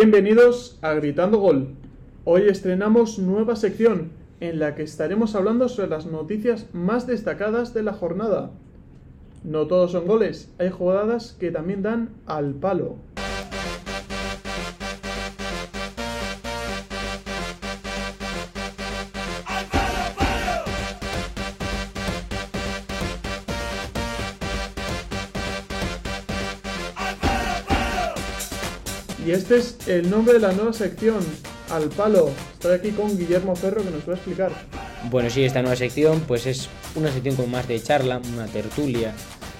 Bienvenidos a Gritando Gol. Hoy estrenamos nueva sección en la que estaremos hablando sobre las noticias más destacadas de la jornada. No todos son goles, hay jugadas que también dan al palo. Y este es el nombre de la nueva sección, Al Palo. Estoy aquí con Guillermo Ferro que nos va a explicar. Bueno, sí, esta nueva sección pues es una sección con más de charla, una tertulia,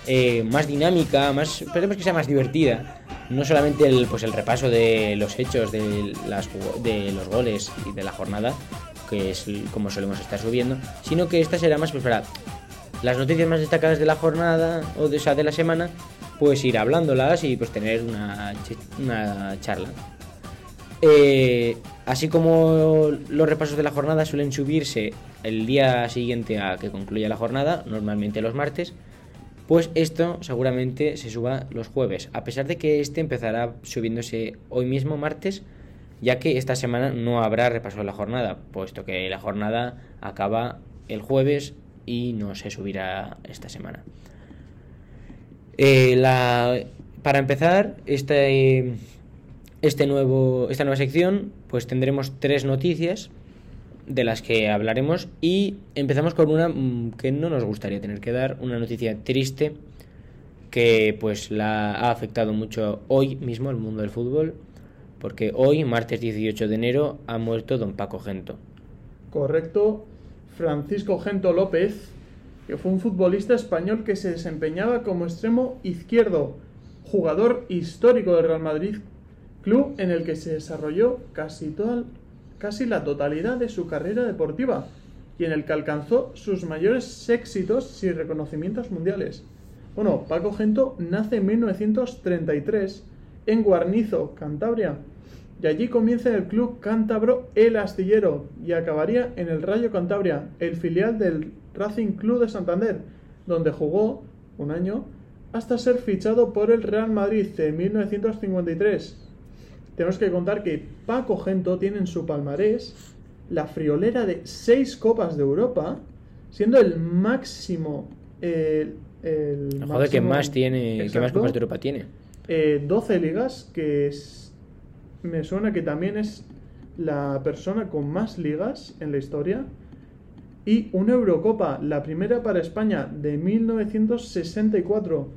eh, más dinámica, más, esperemos que sea más divertida. No solamente el, pues el repaso de los hechos, de, las, de los goles y de la jornada, que es como solemos estar subiendo, sino que esta será más pues, para las noticias más destacadas de la jornada o de, esa de la semana pues ir hablándolas y pues tener una, charla. Eh, así como los repasos de la jornada suelen subirse el día siguiente a que concluya la jornada, normalmente los martes, pues esto seguramente se suba los jueves, a pesar de que este empezará subiéndose hoy mismo martes, ya que esta semana no habrá repaso de la jornada, puesto que la jornada acaba el jueves y no se subirá esta semana. Eh, la, para empezar, este, este nuevo, esta nueva sección, pues tendremos tres noticias de las que hablaremos y empezamos con una mm, que no nos gustaría tener que dar, una noticia triste que pues la ha afectado mucho hoy mismo el mundo del fútbol, porque hoy, martes 18 de enero, ha muerto don Paco Gento. Correcto, Francisco Gento López, que fue un futbolista español que se desempeñaba como extremo izquierdo, jugador histórico del Real Madrid, club en el que se desarrolló casi, toda, casi la totalidad de su carrera deportiva y en el que alcanzó sus mayores éxitos y reconocimientos mundiales. Bueno, Paco Gento nace en 1933 en Guarnizo, Cantabria, y allí comienza en el club cántabro El Astillero y acabaría en el Rayo Cantabria, el filial del Racing Club de Santander, donde jugó un año hasta ser fichado por el Real Madrid en 1953. Tenemos que contar que Paco Gento tiene en su palmarés la friolera de seis Copas de Europa, siendo el máximo. el Joder, ¿qué más tiene? ¿Qué más Copas de Europa tiene? 12 eh, ligas, que me suena que también es la persona con más ligas en la historia y una Eurocopa, la primera para España de 1964.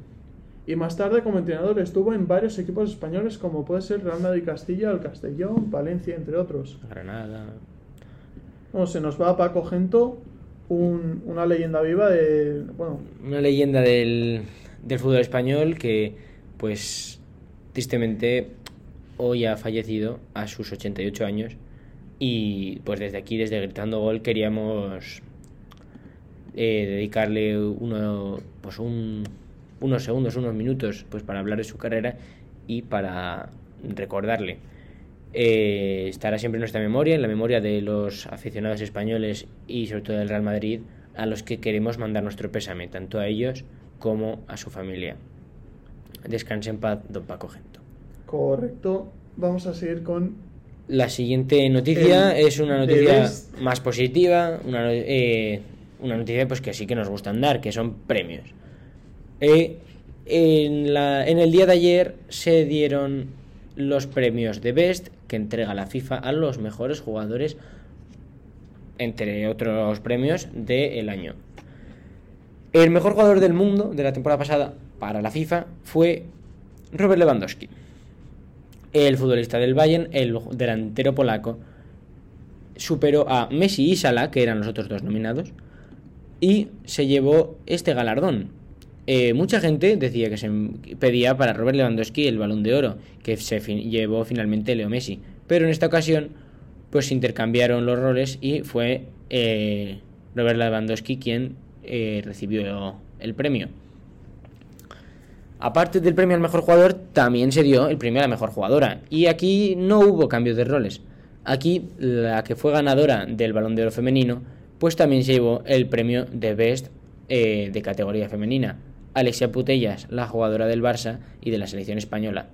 Y más tarde como entrenador estuvo en varios equipos españoles como puede ser Real Madrid Castilla, el Castellón, Valencia, entre otros. Granada. No, se nos va Paco Gento, una leyenda viva de... Bueno, una leyenda del, del fútbol español que pues tristemente hoy ha fallecido a sus 88 años y pues desde aquí, desde Gritando Gol, queríamos eh, dedicarle uno, pues unos segundos, unos minutos, pues para hablar de su carrera y para recordarle. Eh, estará siempre en nuestra memoria, en la memoria de los aficionados españoles y sobre todo del Real Madrid, a los que queremos mandar nuestro pésame, tanto a ellos como a su familia. Descanse en paz, don Paco Gento. Correcto. Vamos a seguir con la siguiente noticia es una noticia más positiva, una, eh, una, noticia pues que sí que nos gustan dar, que son premios. Eh, en, la, en el día de ayer se dieron los premios de Best que entrega la FIFA a los mejores jugadores, entre otros premios, del año. El mejor jugador del mundo de la temporada pasada para la FIFA fue Robert Lewandowski el futbolista del Bayern, el delantero polaco, superó a Messi y Salah, que eran los otros dos nominados, y se llevó este galardón. Eh, mucha gente decía que se pedía para Robert Lewandowski el balón de oro, que se llevó finalmente Leo Messi. Pero en esta ocasión, pues intercambiaron los roles y fue eh, Robert Lewandowski quien eh, recibió el premio. Aparte del premio al mejor jugador, también se dio el premio a la mejor jugadora. Y aquí no hubo cambio de roles. Aquí la que fue ganadora del balón de oro femenino, pues también se llevó el premio de Best eh, de categoría femenina. Alexia Putellas, la jugadora del Barça y de la selección española.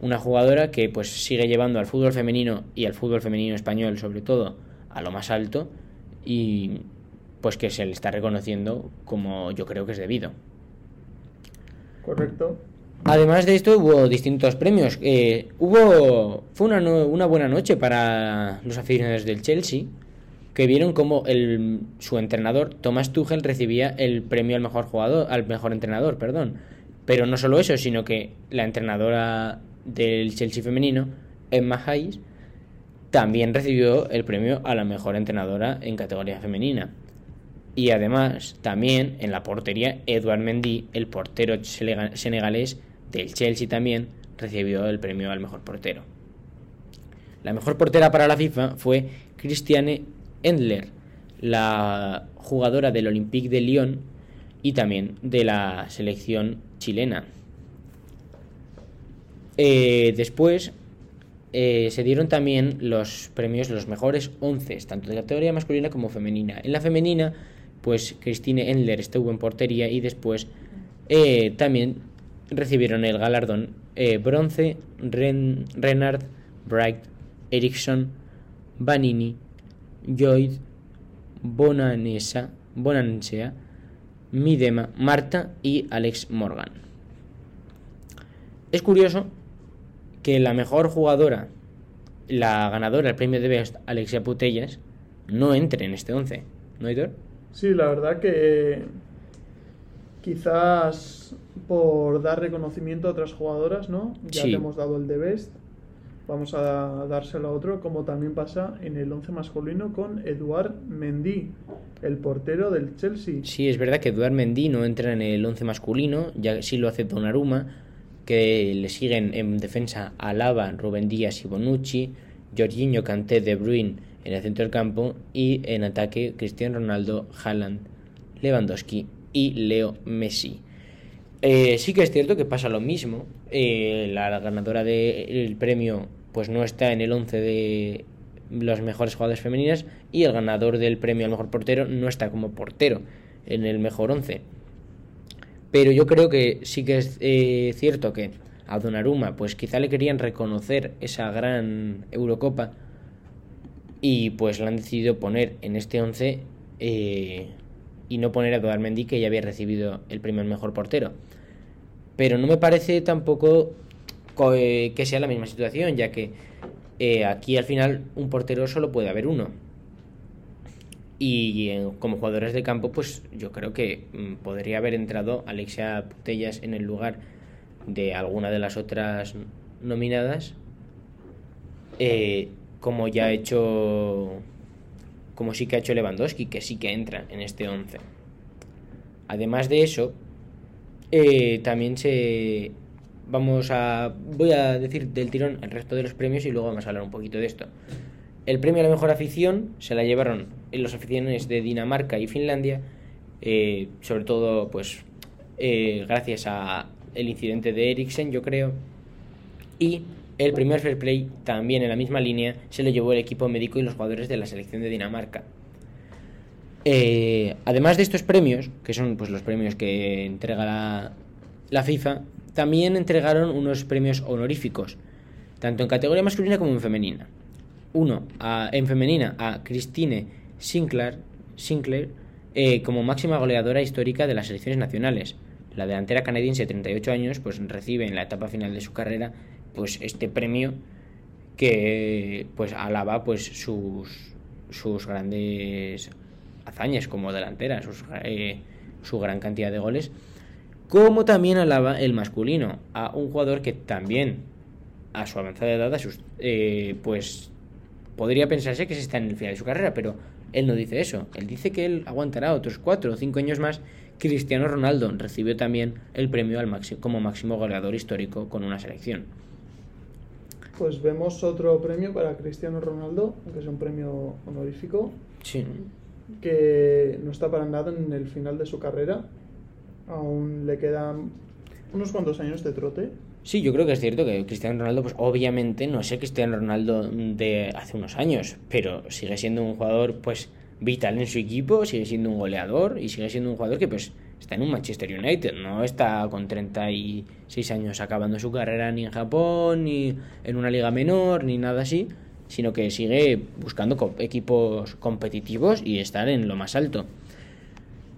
una jugadora que pues sigue llevando al fútbol femenino y al fútbol femenino español sobre todo a lo más alto y pues que se le está reconociendo como yo creo que es debido. Correcto. Además de esto hubo distintos premios. Eh, hubo fue una, una, buena noche para los aficionados del Chelsea que vieron como el, su entrenador Thomas Tuchel recibía el premio al mejor jugador, al mejor entrenador, perdón. Pero no solo eso, sino que la entrenadora del Chelsea femenino, Emma Hayes, también recibió el premio a la mejor entrenadora en categoría femenina. Y además, también en la portería, Edouard Mendy, el portero senegalés del Chelsea también, recibió el premio al mejor portero. La mejor portera para la FIFA fue Christiane Endler, la jugadora del Olympique de Lyon y también de la selección chilena. Eh, después eh, se dieron también los premios, los mejores 11, tanto de categoría masculina como femenina. En la femenina, pues Christine Endler estuvo en portería y después eh, también recibieron el galardón bronce Ren, Renard, Bright, Eriksson, Vanini, Joyd, Bonanesa, Bonansea, Midema, Marta y Alex Morgan. Es curioso que la mejor jugadora, la ganadora del premio de Best, Alexia Putellas, no entre en este 11, ¿no, Hitor? Sí, la verdad que quizás por dar reconocimiento a otras jugadoras, ¿no? Ya le hemos dado el de Best vamos a dárselo a otro, como también pasa en el 11 masculino con Eduard Mendy, el portero del Chelsea. Sí, es verdad que Eduard Mendy no entra en el 11 masculino, ya sí lo hace Donnarumma, que le siguen en defensa Alaba, Rubén Díaz y Bonucci, Jorginho, Kanté, De Bruyne en el centro del campo y en ataque Cristiano Ronaldo, Haaland, Lewandowski y Leo Messi. Eh, sí que es cierto que pasa lo mismo. Eh, la ganadora del premio pues no está en el 11 de los mejores jugadores femeninas y el ganador del premio al mejor portero no está como portero en el mejor 11. Pero yo creo que sí que es eh, cierto que a Donnarumma pues quizá le querían reconocer esa gran Eurocopa y pues la han decidido poner en este 11 y no poner a Mendy que ya había recibido el al mejor portero. Pero no me parece tampoco eh, que sea la misma situación, ya que eh, aquí al final un portero solo puede haber uno. Y como jugadores de campo, pues yo creo que mm, podría haber entrado Alexia Putellas en el lugar de alguna de las otras nominadas, eh, como ya ha hecho como sí que ha hecho Lewandowski, que sí que entra en este 11. Además de eso, eh, también se... Vamos a... Voy a decir del tirón el resto de los premios y luego vamos a hablar un poquito de esto. El premio a la mejor afición se la llevaron en los aficiones de Dinamarca y Finlandia, eh, sobre todo pues eh, gracias a el incidente de Eriksen, yo creo. Y el primer fair play, también en la misma línea, se lo llevó el equipo médico y los jugadores de la selección de Dinamarca. Eh, además de estos premios, que son pues, los premios que entrega la, FIFA, también entregaron unos premios honoríficos, tanto en categoría masculina como en femenina. Uno, en femenina, a Christine Sinclair, Sinclair eh, como máxima goleadora histórica de las selecciones nacionales. La delantera canadiense de 38 años pues, recibe en la etapa final de su carrera pues este premio que pues alaba pues sus sus grandes hazañas como delantera, sus, eh, su gran cantidad de goles, como también alaba el masculino a un jugador que también a su avanzada edad, sus, eh, pues podría pensarse que se está en el final de su carrera, pero él no dice eso. Él dice que él aguantará otros cuatro o cinco años más. Cristiano Ronaldo recibió también el premio al máximo, como máximo goleador histórico con una selección pues vemos otro premio para Cristiano Ronaldo, que es un premio honorífico. Sí. Que no está para nada en el final de su carrera. Aún le quedan unos cuantos años de trote. Sí, yo creo que es cierto que Cristiano Ronaldo, pues obviamente no es el Cristiano Ronaldo de hace unos años, pero sigue siendo un jugador, pues, vital en su equipo, sigue siendo un goleador y sigue siendo un jugador que, pues, está en un Manchester United, no está con 36 años acabando su carrera ni en Japón, ni en una liga menor, ni nada así, sino que sigue buscando equipos competitivos y estar en lo más alto.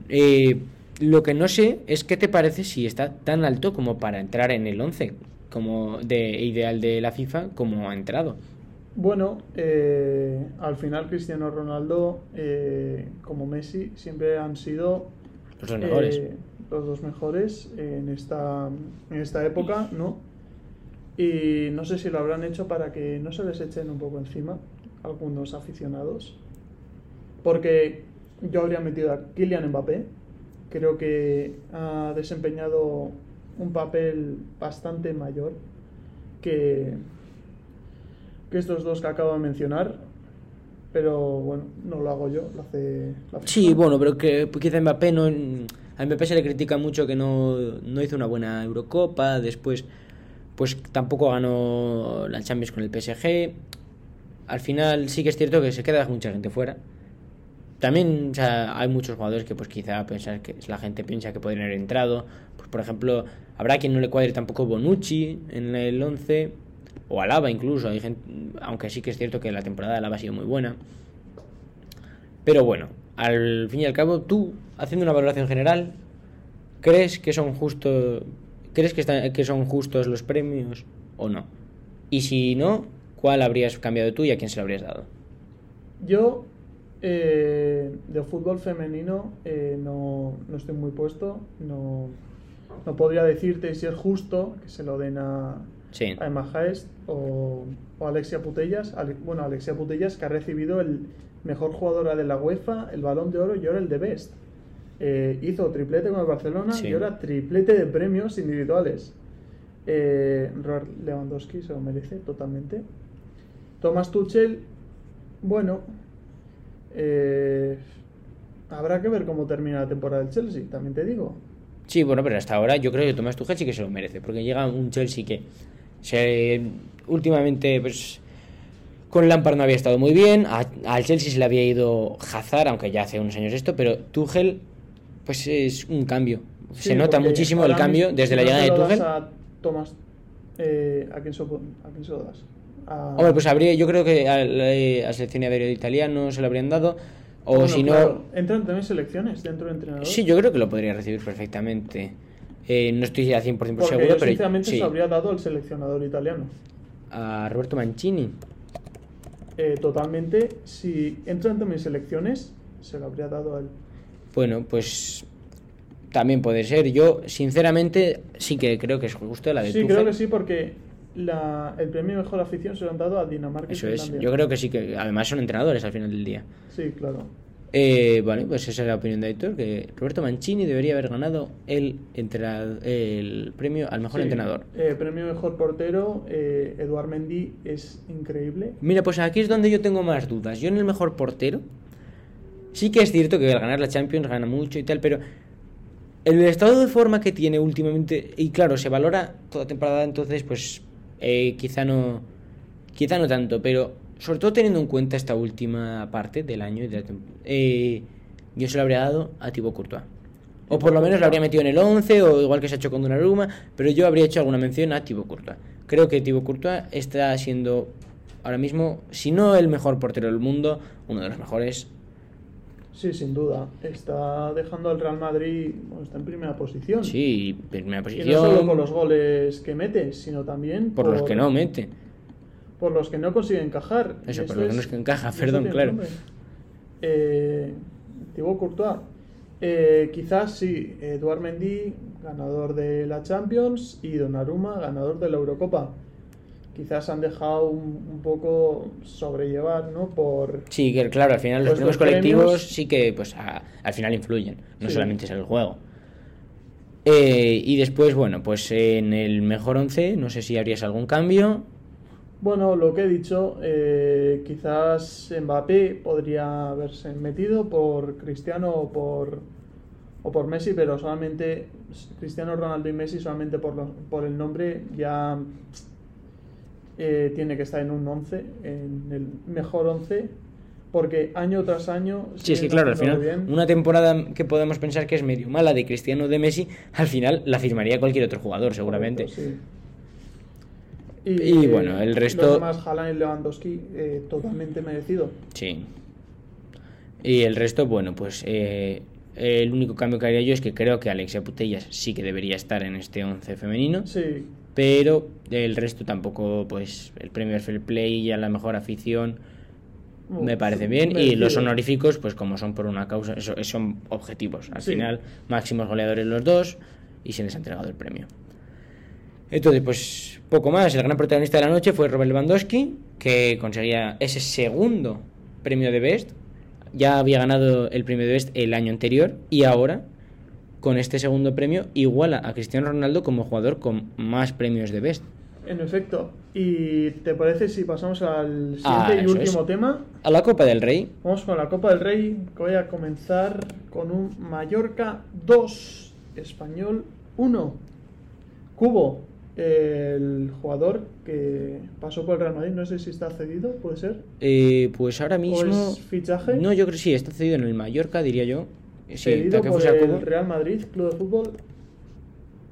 Eh, lo que no sé es qué te parece si está tan alto como para entrar en el 11 como de ideal de la FIFA como ha entrado. Bueno, eh, al final Cristiano Ronaldo eh, como Messi siempre han sido los dos mejores. Eh, los dos mejores en esta, en esta época, ¿no? Y no sé si lo habrán hecho para que no se les echen un poco encima algunos aficionados. Porque yo habría metido a Kylian Mbappé. Creo que ha desempeñado un papel bastante mayor que, que estos dos que acabo de mencionar. Pero bueno, no lo hago yo, lo hace. sí, bueno, pero que quizá Mbappé no. A Mbappé se le critica mucho que no, no hizo una buena Eurocopa, después pues tampoco ganó la Champions con el PSG. Al final sí que es cierto que se queda mucha gente fuera. También hay muchos jugadores que pues quizá pensar que la gente piensa que podrían haber entrado. Pues por ejemplo, habrá quien no le cuadre tampoco Bonucci en el 11 o Alaba incluso, hay gente, aunque sí que es cierto que la temporada de Alaba ha sido muy buena. Pero bueno, al fin y al cabo, tú, haciendo una valoración general, ¿crees que son justos, crees que, que son justos los premios o no? Y si no, ¿cuál habrías cambiado tú y a quién se lo habrías dado? Yo, eh, de fútbol femenino, eh, no, no, estoy muy puesto. No, no podría decirte si es justo que se lo den a, a Emma Haest o, Alexia Putellas. bueno, Alexia Putellas que ha recibido el mejor jugadora de la UEFA, el balón de oro y ahora el de Best. Eh, hizo triplete con el Barcelona y ahora triplete de premios individuales. Eh, Robert Lewandowski se lo merece totalmente. Thomas Tuchel, bueno, eh, habrá que ver cómo termina la temporada del Chelsea, también te digo. Sí, bueno, pero hasta ahora yo creo que Thomas Tuchel sí que se lo merece, porque llega un Chelsea que se, últimamente, pues con Lampard no había estado muy bien. al Chelsea se le había ido Hazard, aunque ya hace unos años esto, pero Tuchel, pues es un cambio. se nota muchísimo el cambio desde la llegada de Tuchel. A Thomas, eh, ¿a, quién so, ¿a quién se lo das? Hombre, pues habría, yo creo que a la selección de italiano se lo habrían dado. O si no. ¿Entran también selecciones dentro del entrenador? Sí, yo creo que lo podría recibir perfectamente. Eh, no estoy al 100% Porque seguro, yo, pero. Sinceramente, se habría dado al seleccionador italiano. A Roberto Mancini. Eh, totalmente. Si entran también selecciones, se lo habría dado a él. Bueno, pues. También puede ser. Yo, sinceramente, sí que creo que es justo la de Sí, creo que sí, porque la, el premio mejor afición se lo han dado a Dinamarca. Eso es. Yo creo que sí, que además son entrenadores al final del día. Sí, claro. Eh, vale, pues esa es la opinión de Héctor, que Roberto Mancini debería haber ganado el, el premio al mejor entrenador. Eh, premio mejor portero, eh, Eduard Mendy es increíble. Mira, pues aquí es donde yo tengo más dudas. Yo en el mejor portero, sí que es cierto que al ganar la Champions gana mucho y tal, pero el estado de forma que tiene últimamente, y claro, se valora toda temporada, entonces pues eh, quizá no quizá no tanto, pero sobre todo teniendo en cuenta esta última parte del año, de eh, yo se lo habría dado a Thibaut Courtois. O por lo menos lo habría metido en el 11, o igual que se ha hecho con Donnarumma, pero yo habría hecho alguna mención a Thibaut Courtois. Creo que Thibaut Courtois está siendo ahora mismo, si no el mejor portero del mundo, uno de los mejores. Sí, sin duda. Está dejando al Real Madrid, bueno, está en primera posición. Sí, primera posición. Y no solo por los goles que mete, sino también por, por los que no mete por los que no consiguen encajar. Eso, por los que no encaja, perdón, claro. Eh, Thibaut Courtois. Eh, quizás sí, Eduard Mendy, ganador de la Champions, y Donnarumma, ganador de la Eurocopa. Quizás han dejado un, poco sobrellevar, ¿no? Por. Sí, que claro, al final los premios colectivos sí que, pues, al final influyen. No solamente es el juego. Eh, y después, bueno, pues en el mejor once, no sé si harías algún cambio. Bueno, lo que he dicho, eh, quizás Mbappé podría haberse metido por Cristiano o por, o por Messi, pero solamente Cristiano Ronaldo y Messi solamente por, por el nombre ya eh, tiene que estar en un 11, en el mejor 11, porque año tras año... Sí, es que claro, al final, una temporada que podemos pensar que es medio mala de Cristiano de Messi, al final la firmaría cualquier otro jugador, seguramente. Y, bueno, el resto... Los demás, Haaland y Lewandowski, eh, totalmente merecido. Sí. Y el resto, bueno, pues eh, el único cambio que haría yo es que creo que Alexia Putellas sí que debería estar en este 11 femenino. Sí. Pero el resto tampoco, pues el premio Fair Play y a la mejor afición me parece bien. Y los honoríficos, pues como son por una causa, eso, son objetivos. Al final, máximos goleadores los dos y se les ha entregado el premio. Entonces, pues poco más. El gran protagonista de la noche fue Robert Lewandowski, que conseguía ese segundo premio de Best. Ya había ganado el premio de Best el año anterior y ahora, con este segundo premio, iguala a Cristiano Ronaldo como jugador con más premios de Best. En efecto. ¿Y te parece si pasamos al ah, siguiente y último tema? A la Copa del Rey. Vamos con la Copa del Rey, que voy a comenzar con un Mallorca 2, Español 1. Cubo, el jugador que pasó por el Real Madrid, no sé si está cedido, ¿puede ser? Eh, pues ahora mismo... es fichaje? No, yo creo que sí, está cedido en el Mallorca, diría yo. Sí, cedido por el Real Madrid, Club de Fútbol.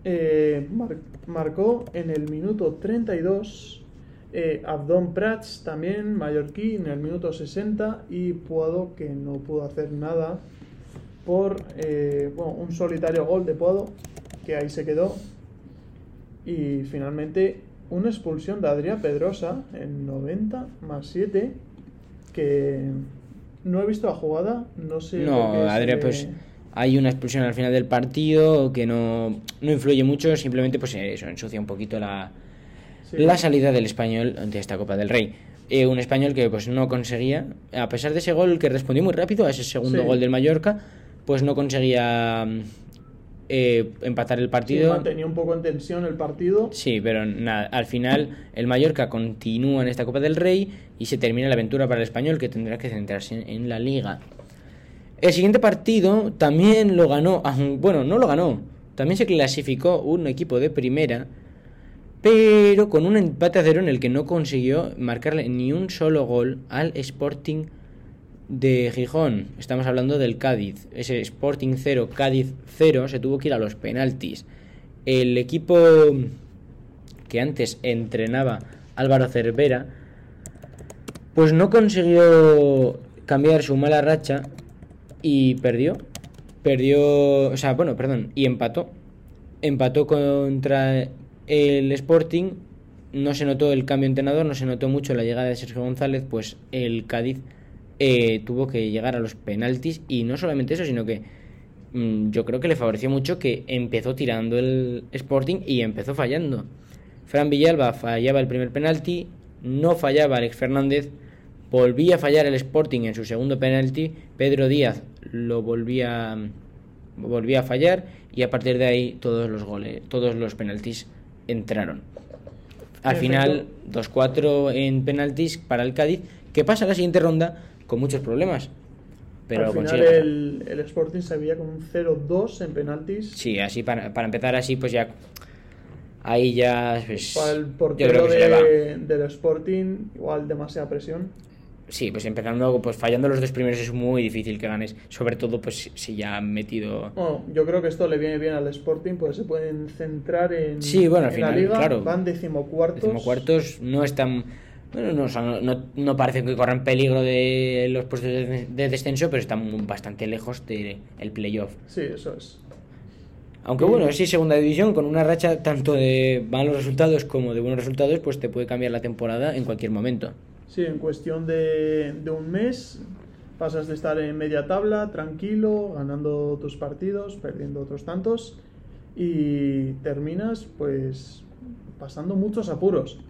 Eh, marcó en el minuto 32 eh, Abdón Prats también, mallorquí, en el minuto 60 y Puado que no pudo hacer nada por eh, un solitario gol de Puado que ahí se quedó y finalmente una expulsión de Adrián Pedrosa en 90 más 7 que no he visto la jugada, no sé. No, Adrián, pues hay una expulsión al final del partido que no, no influye mucho, simplemente pues eso, ensucia un poquito la, la salida del español de esta Copa del Rey. Eh, un español que pues no conseguía, a pesar de ese gol que respondió muy rápido a ese segundo gol del Mallorca, pues no conseguía eh, empatar el partido. mantenía un poco en tensión el partido. Sí, pero nada, al final el Mallorca continúa en esta Copa del Rey y se termina la aventura para el español que tendrá que centrarse en la liga. El siguiente partido también lo ganó, bueno, no lo ganó, también se clasificó un equipo de primera, pero con un empate a cero en el que no consiguió marcarle ni un solo gol al Sporting de Gijón. Estamos hablando del Cádiz. Ese Sporting 0, Cádiz 0, se tuvo que ir a los penaltis. El equipo que antes entrenaba Álvaro Cervera, pues no consiguió cambiar su mala racha y perdió. Perdió, o sea, bueno, perdón, y empató. Empató contra el Sporting. No se notó el cambio entrenador, no se notó mucho la llegada de Sergio González, pues el Cádiz eh, tuvo que llegar a los penaltis y no solamente eso, sino que mm, yo creo que le favoreció mucho que empezó tirando el Sporting y empezó fallando. Fran Villalba fallaba el primer penalti, no fallaba Alex Fernández, volvía a fallar el Sporting en su segundo penalti, Pedro Díaz lo volvía, volvía a fallar y a partir de ahí todos los goles, todos los penaltis entraron. Al final 2-4 en penaltis para el Cádiz, que pasa a la siguiente ronda con muchos problemas. Pero Al final el, el, Sporting se veía con un 0-2 en penaltis. Sí, así para, para empezar así pues ya ahí ya pues, para el portero de, del Sporting igual demasiada presión Sí, pues empezando, pues fallando los dos primeros es muy difícil que ganes, sobre todo pues si ya han metido... yo creo que esto le viene bien al Sporting, pues se pueden centrar en, sí, bueno, al final, la liga, claro, van decimocuartos. Decimocuartos no están... Bueno, no, no, no, parece que corran peligro de los puestos de, descenso, pero están bastante lejos del el playoff. Sí, eso es. Aunque bueno, sí, segunda división, con una racha tanto de malos resultados como de buenos resultados, pues te puede cambiar la temporada en cualquier momento. Sí, en cuestión de, un mes pasas de estar en media tabla, tranquilo, ganando tus partidos, perdiendo otros tantos y terminas pues pasando muchos apuros.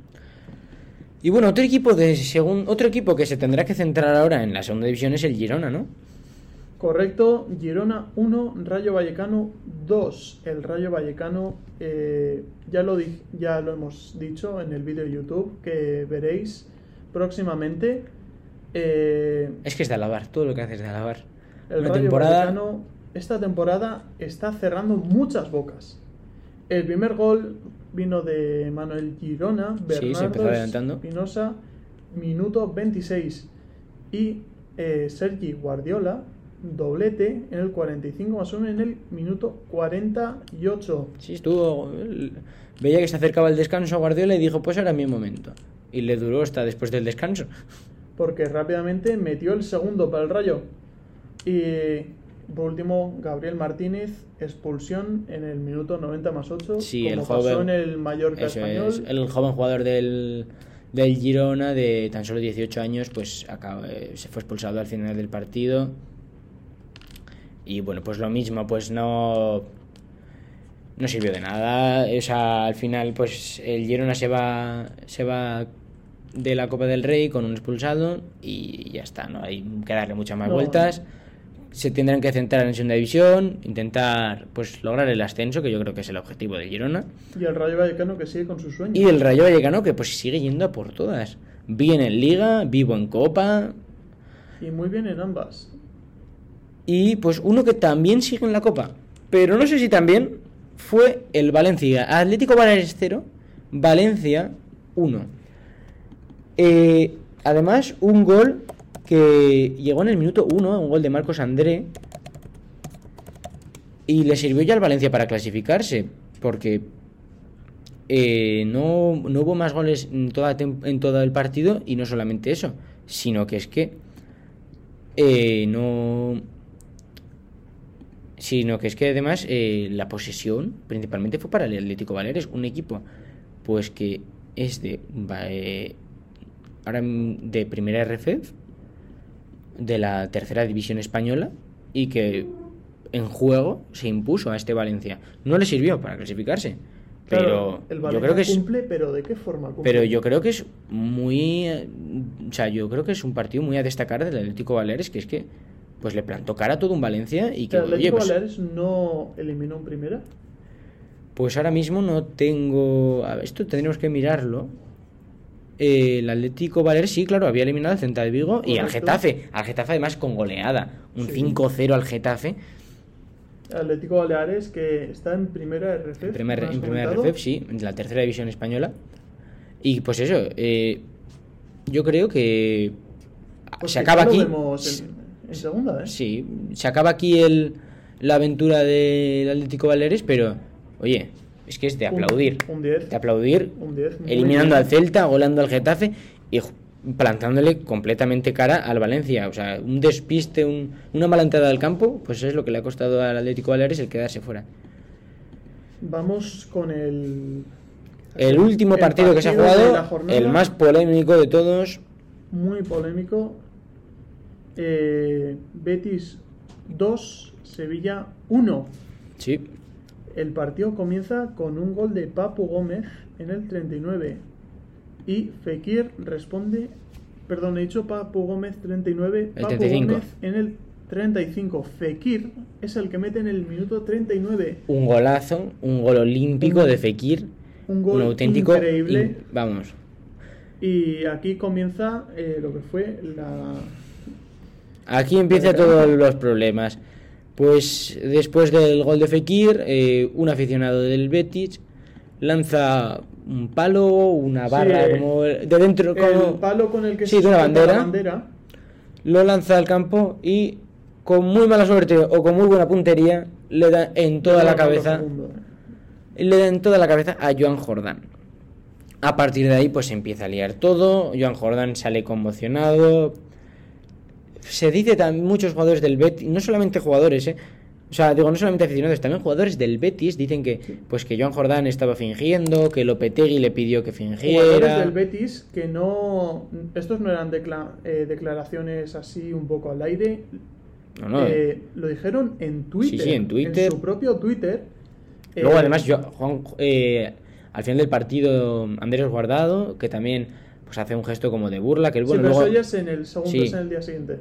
Y bueno, otro equipo de según otro equipo que se tendrá que centrar ahora en la segunda división es el Girona, ¿no? Correcto, Girona 1, Rayo Vallecano 2. El Rayo Vallecano eh, ya, lo ya lo hemos dicho en el vídeo de YouTube que veréis próximamente. Eh, es que es de alabar, todo lo que haces de alabar. El Rayo temporada... esta temporada está cerrando muchas bocas. El primer gol vino de Manuel Girona, Bernardo sí, Pinoza, minuto 26. Y eh, Sergi Guardiola, doblete en el 45 más 1 en el minuto 48. Sí, estuvo. Veía que se acercaba el descanso a Guardiola y dijo: Pues era mi momento. Y le duró hasta después del descanso. Porque rápidamente metió el segundo para el rayo. Y por último, Gabriel Martínez, expulsión en el minuto 90 más 8. Sí, como el pasó joven. en el Mallorca Eso español. es, el joven jugador del, del Girona de tan solo 18 años, pues acaba- eh, se fue expulsado al final del partido. Y bueno, pues lo mismo, pues no. No sirvió de nada. O sea, al final, pues el Girona se va. Se va de la Copa del Rey con un expulsado y ya está, no hay que darle muchas más No. vueltas. Se tendrán que centrar en segunda división, intentar pues lograr el ascenso, que yo creo que es el objetivo del Girona. Y el Rayo Vallecano que sigue con sus sueños. Y el Rayo Vallecano que pues sigue yendo a por todas. Bien en Liga, vivo en Copa. Y muy bien en ambas. Y pues uno que también sigue en la Copa. Pero no sé si también fue el Valencia. Atlético Baleares 0, Valencia 1. Eh, además, un gol que llegó en el minuto 1, un gol de Marcos André. Y le sirvió ya al Valencia para clasificarse. Porque eh, no, no hubo más goles en, toda, todo el partido. Y no solamente eso, sino que es que eh, no. Sino que es que además eh, la posesión principalmente fue para el Atlético Baleares, un equipo pues que es de ahora de primera RFEF, de la tercera división española y que en juego se impuso a este Valencia. No le sirvió para clasificarse, Claro, pero el yo creo que es cumple, pero ¿de qué forma cumple? pero yo creo que es muy. eh, O sea, yo creo que es un partido muy a destacar del Atlético Baleares, que es que pues le plantó cara a todo un Valencia y que, ¿El oye, Atlético pues, Baleares no eliminó en primera? pues ahora mismo no tengo. a ver, esto tendremos que mirarlo. Eh, el Atlético Baleares, sí, claro, había eliminado al Celta de Vigo y al. Getafe. Al Getafe, además, con goleada. Un Sí. 5-0 al Getafe. Atlético Baleares que está en primera RF. En primer, ¿me has en primera? RFEF, sí, en la tercera división española. Y pues eso, eh, yo creo que Pues se acaba aquí. vemos en, en segunda, ¿eh? Sí, se acaba aquí el, la aventura del Atlético Baleares, pero oye, es que es de aplaudir. Un 10. De aplaudir, Un 10. muy eliminando bien. al Celta, golando al Getafe y plantándole completamente cara al Valencia. O sea, un despiste, un- una mala entrada al campo, pues es lo que le ha costado al Atlético Baleares el quedarse fuera. Vamos con el. El último el partido que se ha jugado, jornada, el más polémico de todos, Muy polémico. Eh, Betis 2, Sevilla 1. sí, El partido comienza con un gol de Papu Gómez en el 39 y Fekir responde, perdón, he dicho Papu Gómez 39, El Papu 35. Gómez en el 35. Fekir es el que mete en el minuto 39 un golazo, un gol olímpico Un- de Fekir, un gol un auténtico... increíble in- vamos, y aquí comienza eh, lo que fue la Aquí empiezan todos los problemas. Pues después del gol de Fekir, eh, un aficionado del Betis lanza un palo, una barra como de dentro, como el palo con el que Sí, se de una bandera. la bandera. lo lanza al campo y con muy mala suerte o con muy buena puntería le da en toda la cabeza, le da en toda la cabeza a Joan Jordán. A partir de ahí pues se empieza a liar todo, Joan Jordán sale conmocionado. Se dice también muchos jugadores del Betis, no solamente jugadores, eh. O sea, digo, no solamente aficionados, también jugadores del Betis dicen que pues que Joan Jordán estaba fingiendo, que Lopetegui le pidió que Jugadores fingiera. del Betis que no. Estos no eran decla- eh, declaraciones así un poco al aire. No, no. Eh, lo dijeron en Twitter. Sí, sí, en Twitter. su propio Twitter. Luego, Eh, además, yo, Juan, eh, al final del partido, Andrés Guardado, que también pues hace un gesto como de burla, que sí, bueno, pero luego- eso ya es en el segundo, Sí. es en el día siguiente.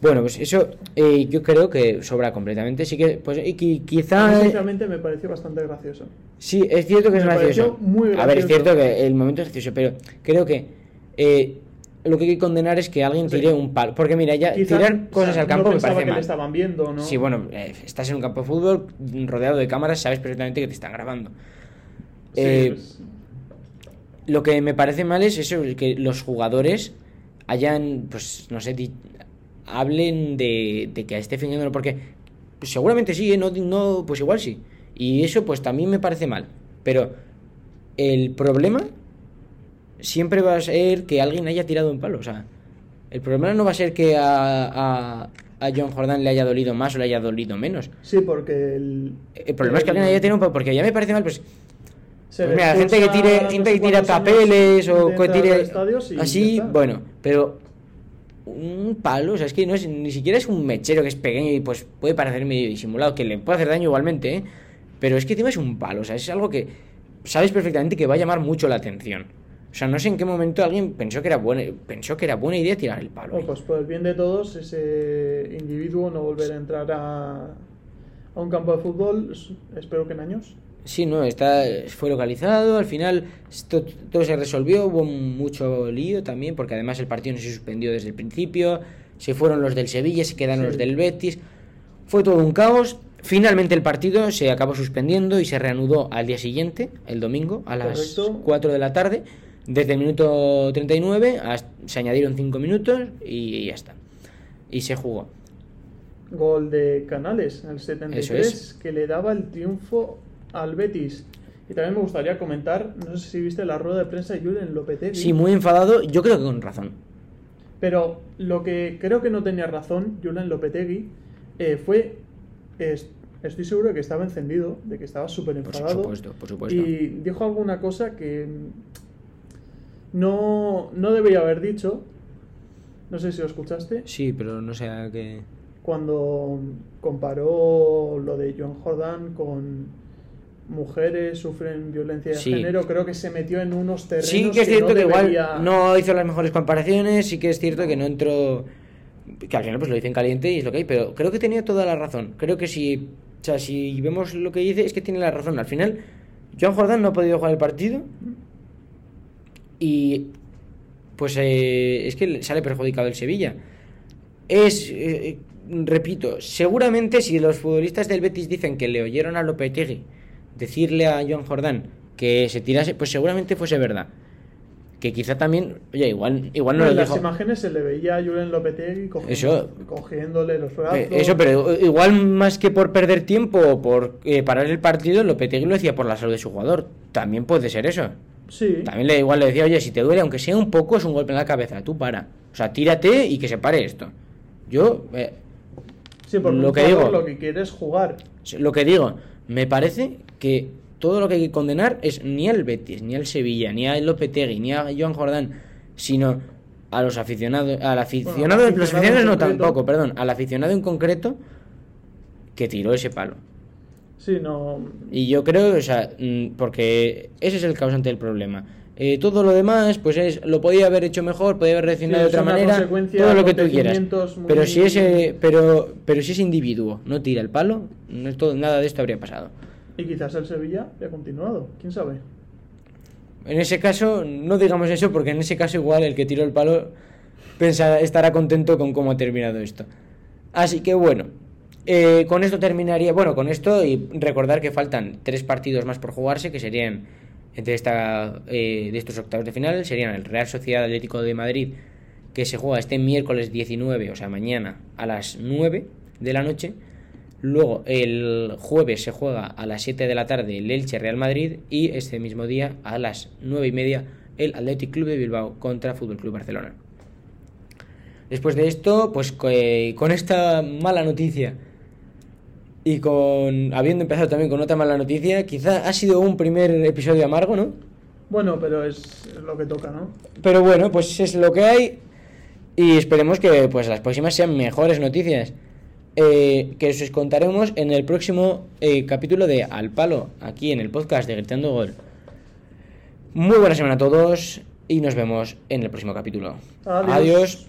bueno, pues eso eh, yo creo que sobra completamente. Sí que, pues, y quizá... mí, sinceramente, me pareció bastante gracioso. Sí, es cierto que es gracioso. muy A ver, es cierto que el momento es gracioso, pero creo que eh, lo que hay que condenar es que alguien Sí. tire un palo. Porque mira, ya Quizás, tirar cosas o sea, al campo no me parece que mal. le estaban viendo, ¿no? Sí, bueno, eh, estás en un campo de fútbol rodeado de cámaras, sabes perfectamente que te están grabando. Sí, Eh, pues, Lo que me parece mal es eso, que los jugadores hayan, pues, no sé, di- hablen de, de que esté fingiendo, porque pues seguramente sí, ¿eh? no, no, pues igual sí. Y eso pues también me parece mal. Pero el problema siempre va a ser que alguien haya tirado un palo. O sea, el problema no va a ser que a, a, a John Jordan le haya dolido más o le haya dolido menos. Sí, porque el... El problema es que alguien haya tirado un palo, porque ya me parece mal, pues... pues mira, gente que tire, gente que tira papeles o que tire así, bueno, pero un palo, o sea, es que no es, ni siquiera es un mechero que es pequeño y pues puede parecer medio disimulado, que le puede hacer daño igualmente, ¿eh? pero es que encima es un palo, o sea, es algo que sabes perfectamente que va a llamar mucho la atención. O sea, no sé en qué momento alguien pensó que era buena, pensó que era buena idea tirar el palo. Bueno, pues por el bien de todos, ese individuo no volverá a entrar a, a un campo de fútbol, espero que en años. Sí, no, está, fue localizado, al final esto, todo se resolvió, hubo mucho lío también, porque además el partido no se suspendió desde el principio, se fueron los del Sevilla, se quedaron los del Betis, fue todo un caos, finalmente el partido se acabó suspendiendo y se reanudó al día siguiente, el domingo, a las 4 de la tarde, desde el minuto 39 se añadieron 5 minutos y ya está, y se jugó. Gol de Canales, el 73, que le daba el triunfo al Betis. Y también me gustaría comentar, no sé si viste la rueda de prensa de Julen Lopetegui. Sí, muy enfadado, yo creo que con razón. Pero lo que creo que no tenía razón Julen Lopetegui eh, fue, estoy seguro de que estaba encendido, de que estaba súper enfadado. Por supuesto, por supuesto. Y dijo alguna cosa que no, no debería haber dicho. No sé si lo escuchaste. Sí, pero no sé a qué... Cuando comparó lo de Joan Jordan con mujeres sufren violencia de género, creo que se metió en unos terrenos. Sí, que es cierto que, igual no hizo las mejores comparaciones, sí que es cierto que no entró. Que al final pues lo dicen caliente y es lo que hay, pero creo que tenía toda la razón. Creo que si. O sea, si vemos lo que dice, es que tiene la razón. Al final, Joan Jordán no ha podido jugar el partido. Y. Pues eh, es que sale perjudicado el Sevilla. Es. Eh, repito, seguramente si los futbolistas del Betis dicen que le oyeron a Lopetegui decirle a Joan Jordán que se tirase, pues seguramente fuese verdad. Que quizá también, oye, igual, igual no, en las imágenes se le veía a Julen Lopetegui cogiéndole los brazos. Eso, pero igual más que por perder tiempo o por eh, parar el partido, Lopetegui lo decía por la salud de su jugador. También puede ser eso. Sí. También le, igual le decía, oye, si te duele, aunque sea un poco, es un golpe en la cabeza, tú para. O sea, tírate y que se pare esto. Yo, eh, sí, por lo que digo, lo que quieres jugar. Lo que digo, me parece que todo lo que hay que condenar es ni al Betis, ni al Sevilla, ni a Lopetegui, ni a Joan Jordán, sino a los aficionados, al aficionado, los aficionados no tampoco, perdón, al aficionado en concreto que tiró ese palo. Sí, no. Y yo creo, o sea, mm, porque ese es el causante del problema. Eh, todo lo demás, pues es, lo podía haber hecho mejor, podía haber reaccionado de otra manera, todo lo que tú quieras. Pero si ese, pero, pero si ese individuo no tira el palo, no todo, nada de esto habría pasado. Y quizás el Sevilla ha continuado, quién sabe. En ese caso, no digamos eso, porque en ese caso igual el que tiró el palo pensará, estará contento con cómo ha terminado esto. Así que bueno, eh, con esto terminaría, bueno, con esto y recordar que faltan tres partidos más por jugarse, que serían entre esta, eh, de estos octavos de final serían el Real Sociedad Atlético de Madrid, que se juega este miércoles 19, o sea, mañana a las 9 de la noche. Luego el jueves se juega a las 7 de la tarde el Elche Real Madrid y este mismo día a las 9 y media el Athletic Club de Bilbao contra Fútbol Club Barcelona. Después de esto, pues eh, con esta mala noticia y con habiendo empezado también con otra mala noticia, quizá ha sido un primer episodio amargo, ¿no? Bueno, pero es lo que toca, ¿no? Pero bueno, pues es lo que hay y esperemos que pues las próximas sean mejores noticias. Eh, que os contaremos en el próximo eh, capítulo de Al Palo, aquí en el podcast de Gritando Gol. Muy buena semana a todos y nos vemos en el próximo capítulo. Adiós.